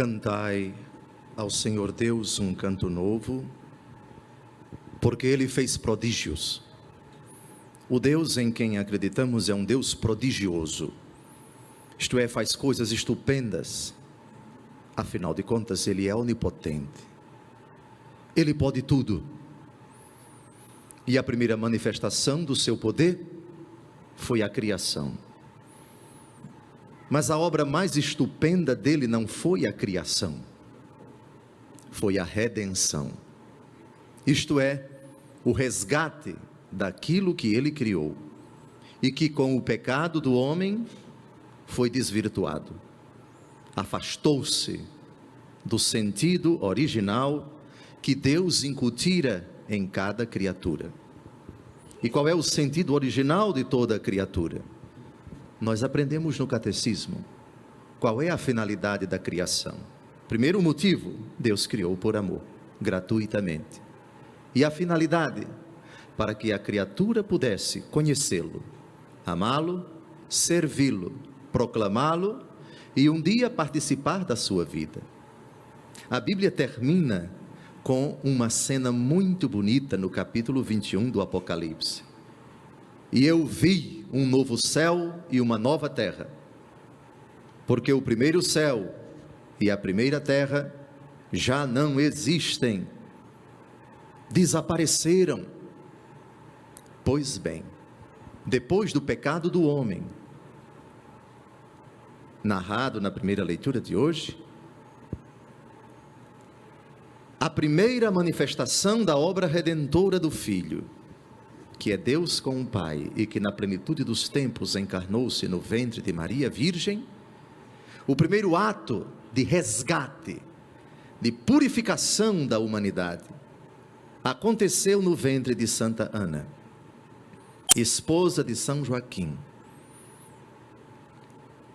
Cantai ao Senhor Deus um canto novo, porque Ele fez prodígios. O Deus em quem acreditamos é um Deus prodigioso, isto é, faz coisas estupendas. Afinal de contas, Ele é onipotente, Ele pode tudo. E a primeira manifestação do seu poder foi a criação. Mas a obra mais estupenda dele não foi a criação, foi a redenção. Isto é, o resgate daquilo que ele criou e que com o pecado do homem foi desvirtuado. Afastou-se do sentido original que Deus incutira em cada criatura. E qual é o sentido original de toda criatura? Nós aprendemos no catecismo qual é a finalidade da criação. Primeiro motivo, Deus criou por amor, gratuitamente. E a finalidade, para que a criatura pudesse conhecê-lo, amá-lo, servi-lo, proclamá-lo e um dia participar da sua vida. A Bíblia termina com uma cena muito bonita no capítulo 21 do Apocalipse. E eu vi um novo céu e uma nova terra. Porque o primeiro céu e a primeira terra já não existem, desapareceram. Pois bem, depois do pecado do homem, narrado na primeira leitura de hoje, a primeira manifestação da obra redentora do Filho que é Deus com o Pai e que na plenitude dos tempos encarnou-se no ventre de Maria Virgem, o primeiro ato de resgate, de purificação da humanidade, aconteceu no ventre de Santa Ana, esposa de São Joaquim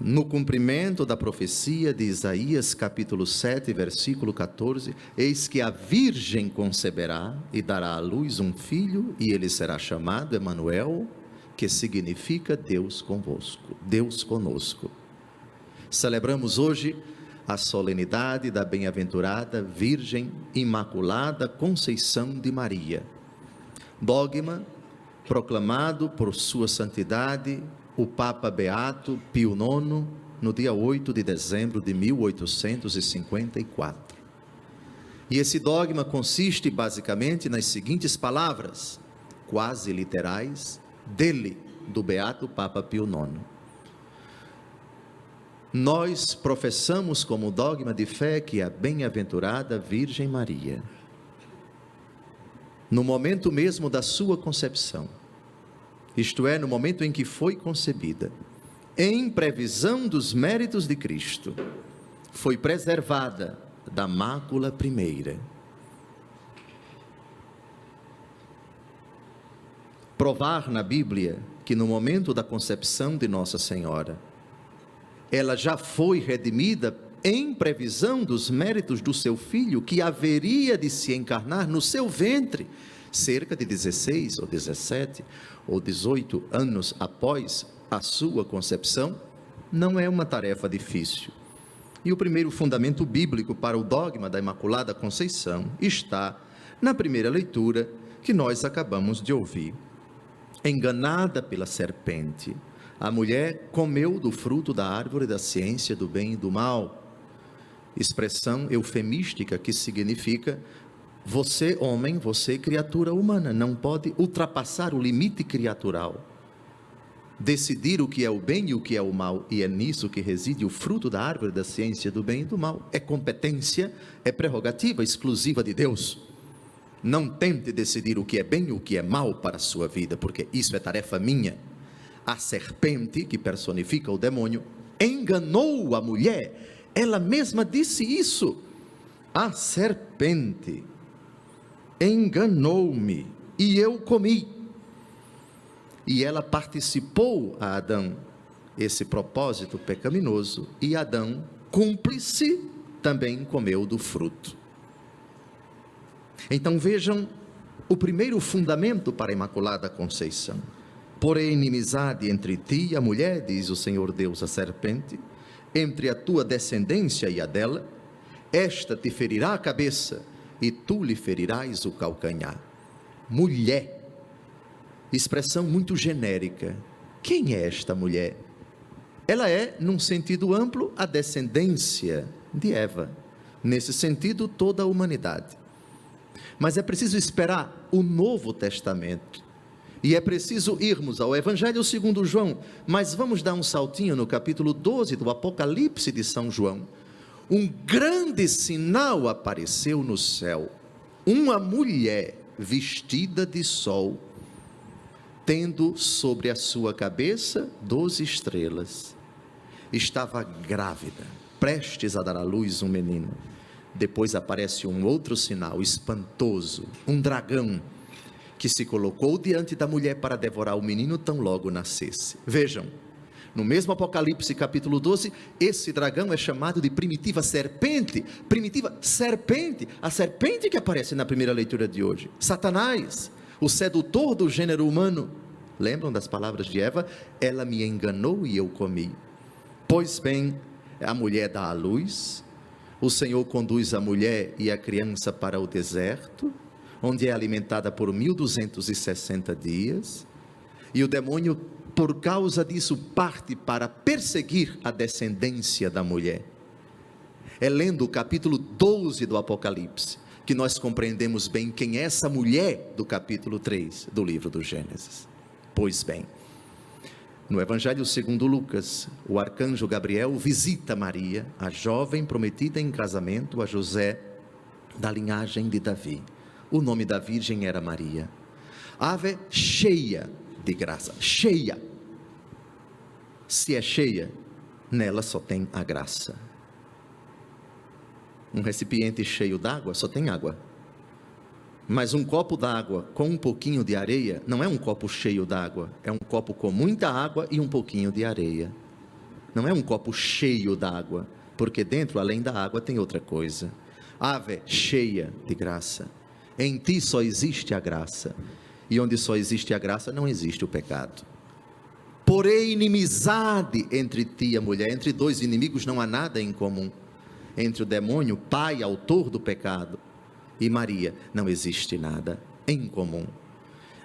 no cumprimento da profecia de Isaías, capítulo 7, versículo 14: Eis que a Virgem conceberá e dará à luz um filho, e ele será chamado Emanuel, que significa Deus convosco, Deus conosco. Celebramos hoje a solenidade da bem-aventurada Virgem Imaculada Conceição de Maria. Dogma proclamado por Sua Santidade o Papa Beato Pio IX, no dia 8 de dezembro de 1854. E esse dogma consiste basicamente nas seguintes palavras, quase literais, dele, do Beato Papa Pio IX. Nós professamos como dogma de fé que a bem-aventurada Virgem Maria, no momento mesmo da sua concepção, isto é, no momento em que foi concebida, em previsão dos méritos de Cristo, foi preservada da mácula primeira. Provar na Bíblia que no momento da concepção de Nossa Senhora, ela já foi redimida em previsão dos méritos do seu filho, que haveria de se encarnar no seu ventre, cerca de 16 ou 17 ou 18 anos após a sua concepção, não é uma tarefa difícil. E o primeiro fundamento bíblico para o dogma da Imaculada Conceição está na primeira leitura que nós acabamos de ouvir. Enganada pela serpente, a mulher comeu do fruto da árvore da ciência do bem e do mal. Expressão eufemística que significa você, homem, você, criatura humana, não pode ultrapassar o limite criatural. Decidir o que é o bem e o que é o mal, e é nisso que reside o fruto da árvore da ciência do bem e do mal. É competência, é prerrogativa exclusiva de Deus. Não tente decidir o que é bem e o que é mal para a sua vida, porque isso é tarefa minha. A serpente, que personifica o demônio, enganou a mulher. Ela mesma disse isso. A serpente enganou-me e eu comi. E ela participou a Adão esse propósito pecaminoso e Adão, cúmplice, também comeu do fruto. Então vejam o primeiro fundamento para a Imaculada Conceição. Porém, inimizade entre ti e a mulher, diz o Senhor Deus à serpente, entre a tua descendência e a dela, esta te ferirá a cabeça e tu lhe ferirás o calcanhar. Mulher, expressão muito genérica. Quem é esta mulher? Ela é, num sentido amplo, a descendência de Eva. Nesse sentido, toda a humanidade. Mas é preciso esperar o Novo Testamento. E é preciso irmos ao Evangelho segundo João, mas vamos dar um saltinho no capítulo 12 do Apocalipse de São João. Um grande sinal apareceu no céu. Uma mulher vestida de sol, tendo sobre a sua cabeça doze estrelas. Estava grávida, prestes a dar à luz um menino. Depois aparece um outro sinal espantoso, um dragão que se colocou diante da mulher para devorar o menino tão logo nascesse. Vejam, no mesmo Apocalipse capítulo 12, esse dragão é chamado de primitiva serpente, primitiva serpente, a serpente que aparece na primeira leitura de hoje. Satanás, o sedutor do gênero humano. Lembram das palavras de Eva? Ela me enganou e eu comi. Pois bem, a mulher dá a luz, o Senhor conduz a mulher e a criança para o deserto, onde é alimentada por 1260 dias, e o demônio, por causa disso, parte para perseguir a descendência da mulher. É lendo o capítulo 12 do Apocalipse que nós compreendemos bem quem é essa mulher do capítulo 3 do livro do Gênesis. Pois bem, no Evangelho segundo Lucas, o arcanjo Gabriel visita Maria, a jovem prometida em casamento a José, da linhagem de Davi. O nome da virgem era Maria. Ave cheia de graça, cheia. Se é cheia, nela só tem a graça. Um recipiente cheio d'água só tem água. Mas um copo d'água com um pouquinho de areia não é um copo cheio d'água, é um copo com muita água e um pouquinho de areia. Não é um copo cheio d'água, porque dentro, além da água, tem outra coisa. Ave cheia de graça. Em ti só existe a graça. E onde só existe a graça, não existe o pecado. Porém, inimizade entre ti e a mulher, entre dois inimigos não há nada em comum. Entre o demônio, pai, autor do pecado, e Maria, não existe nada em comum.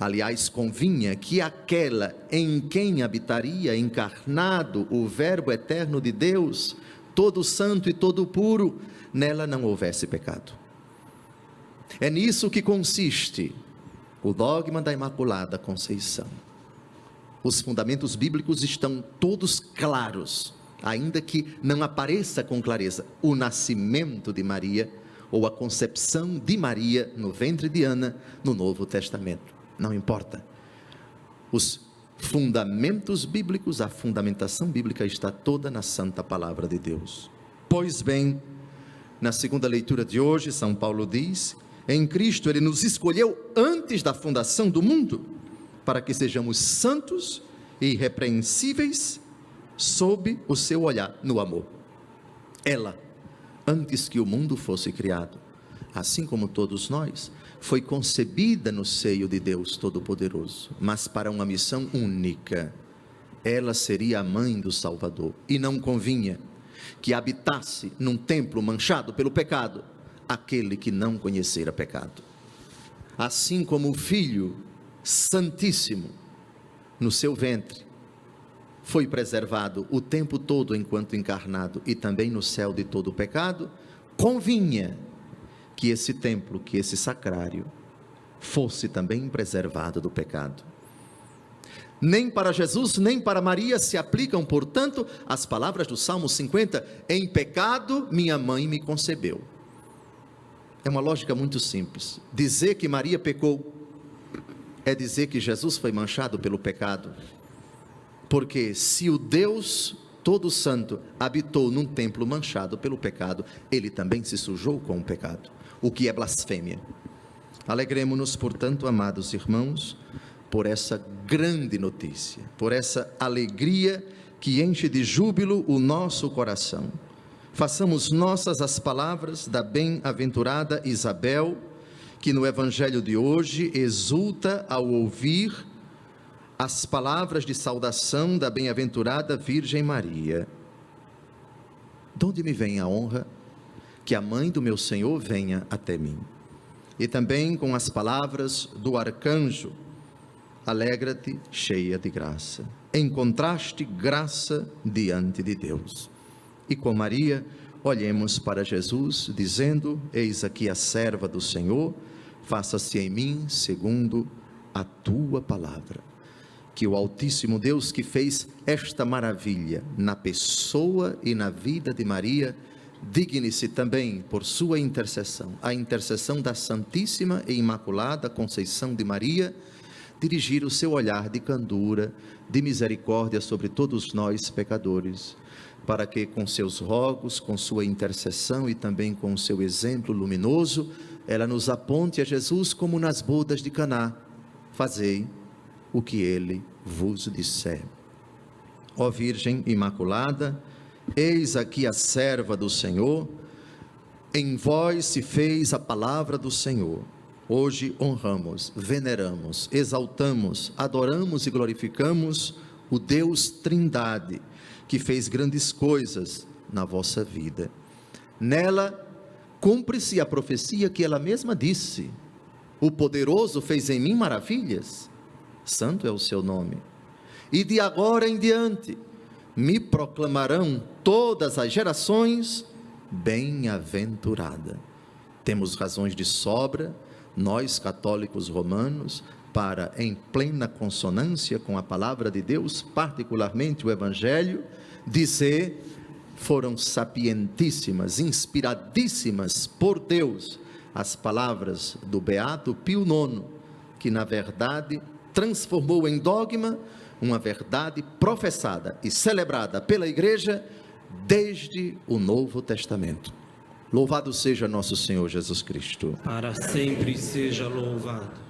Aliás, convinha que aquela em quem habitaria encarnado o Verbo eterno de Deus, todo santo e todo puro, nela não houvesse pecado. É nisso que consiste o dogma da Imaculada Conceição. Os fundamentos bíblicos estão todos claros, ainda que não apareça com clareza o nascimento de Maria ou a concepção de Maria no ventre de Ana no Novo Testamento. Não importa. Os fundamentos bíblicos, a fundamentação bíblica está toda na Santa Palavra de Deus. Pois bem, na segunda leitura de hoje, São Paulo diz em Cristo ele nos escolheu antes da fundação do mundo, para que sejamos santos e irrepreensíveis sob o seu olhar no amor. Ela, antes que o mundo fosse criado, assim como todos nós, foi concebida no seio de Deus Todo-Poderoso, mas para uma missão única. Ela seria a mãe do Salvador e não convinha que habitasse num templo manchado pelo pecado aquele que não conhecera pecado. Assim como o Filho Santíssimo no seu ventre foi preservado o tempo todo enquanto encarnado e também no céu de todo o pecado, convinha que esse templo, que esse sacrário fosse também preservado do pecado. Nem para Jesus, nem para Maria se aplicam, portanto, as palavras do Salmo 50: Em pecado minha mãe me concebeu. É uma lógica muito simples. Dizer que Maria pecou é dizer que Jesus foi manchado pelo pecado. Porque se o Deus todo santo habitou num templo manchado pelo pecado, ele também se sujou com o pecado, o que é blasfêmia. Alegremos-nos, portanto, amados irmãos, por essa grande notícia, por essa alegria que enche de júbilo o nosso coração façamos nossas as palavras da bem-aventurada Isabel, que no evangelho de hoje exulta ao ouvir as palavras de saudação da bem-aventurada Virgem Maria. De onde me vem a honra que a mãe do meu Senhor venha até mim. E também com as palavras do arcanjo: Alegra-te, cheia de graça. Encontraste graça diante de Deus. E com Maria, olhemos para Jesus, dizendo: Eis aqui a serva do Senhor, faça-se em mim segundo a tua palavra. Que o Altíssimo Deus que fez esta maravilha na pessoa e na vida de Maria, digne-se também por sua intercessão, a intercessão da Santíssima e Imaculada Conceição de Maria, dirigir o seu olhar de candura, de misericórdia sobre todos nós pecadores, para que com seus rogos, com sua intercessão e também com seu exemplo luminoso, ela nos aponte a Jesus como nas bodas de Caná. Fazei o que ele vos disser. Ó Virgem Imaculada, Eis aqui a serva do Senhor, em vós se fez a palavra do Senhor. Hoje honramos, veneramos, exaltamos, adoramos e glorificamos o Deus Trindade, que fez grandes coisas na vossa vida. Nela cumpre-se a profecia que ela mesma disse: O poderoso fez em mim maravilhas. Santo é o seu nome. E de agora em diante me proclamarão todas as gerações bem-aventurada. Temos razões de sobra, nós católicos romanos, para, em plena consonância com a palavra de Deus, particularmente o Evangelho, dizer: foram sapientíssimas, inspiradíssimas por Deus as palavras do Beato Pio IX, que na verdade transformou em dogma uma verdade professada e celebrada pela Igreja desde o Novo Testamento. Louvado seja nosso Senhor Jesus Cristo. Para sempre seja louvado.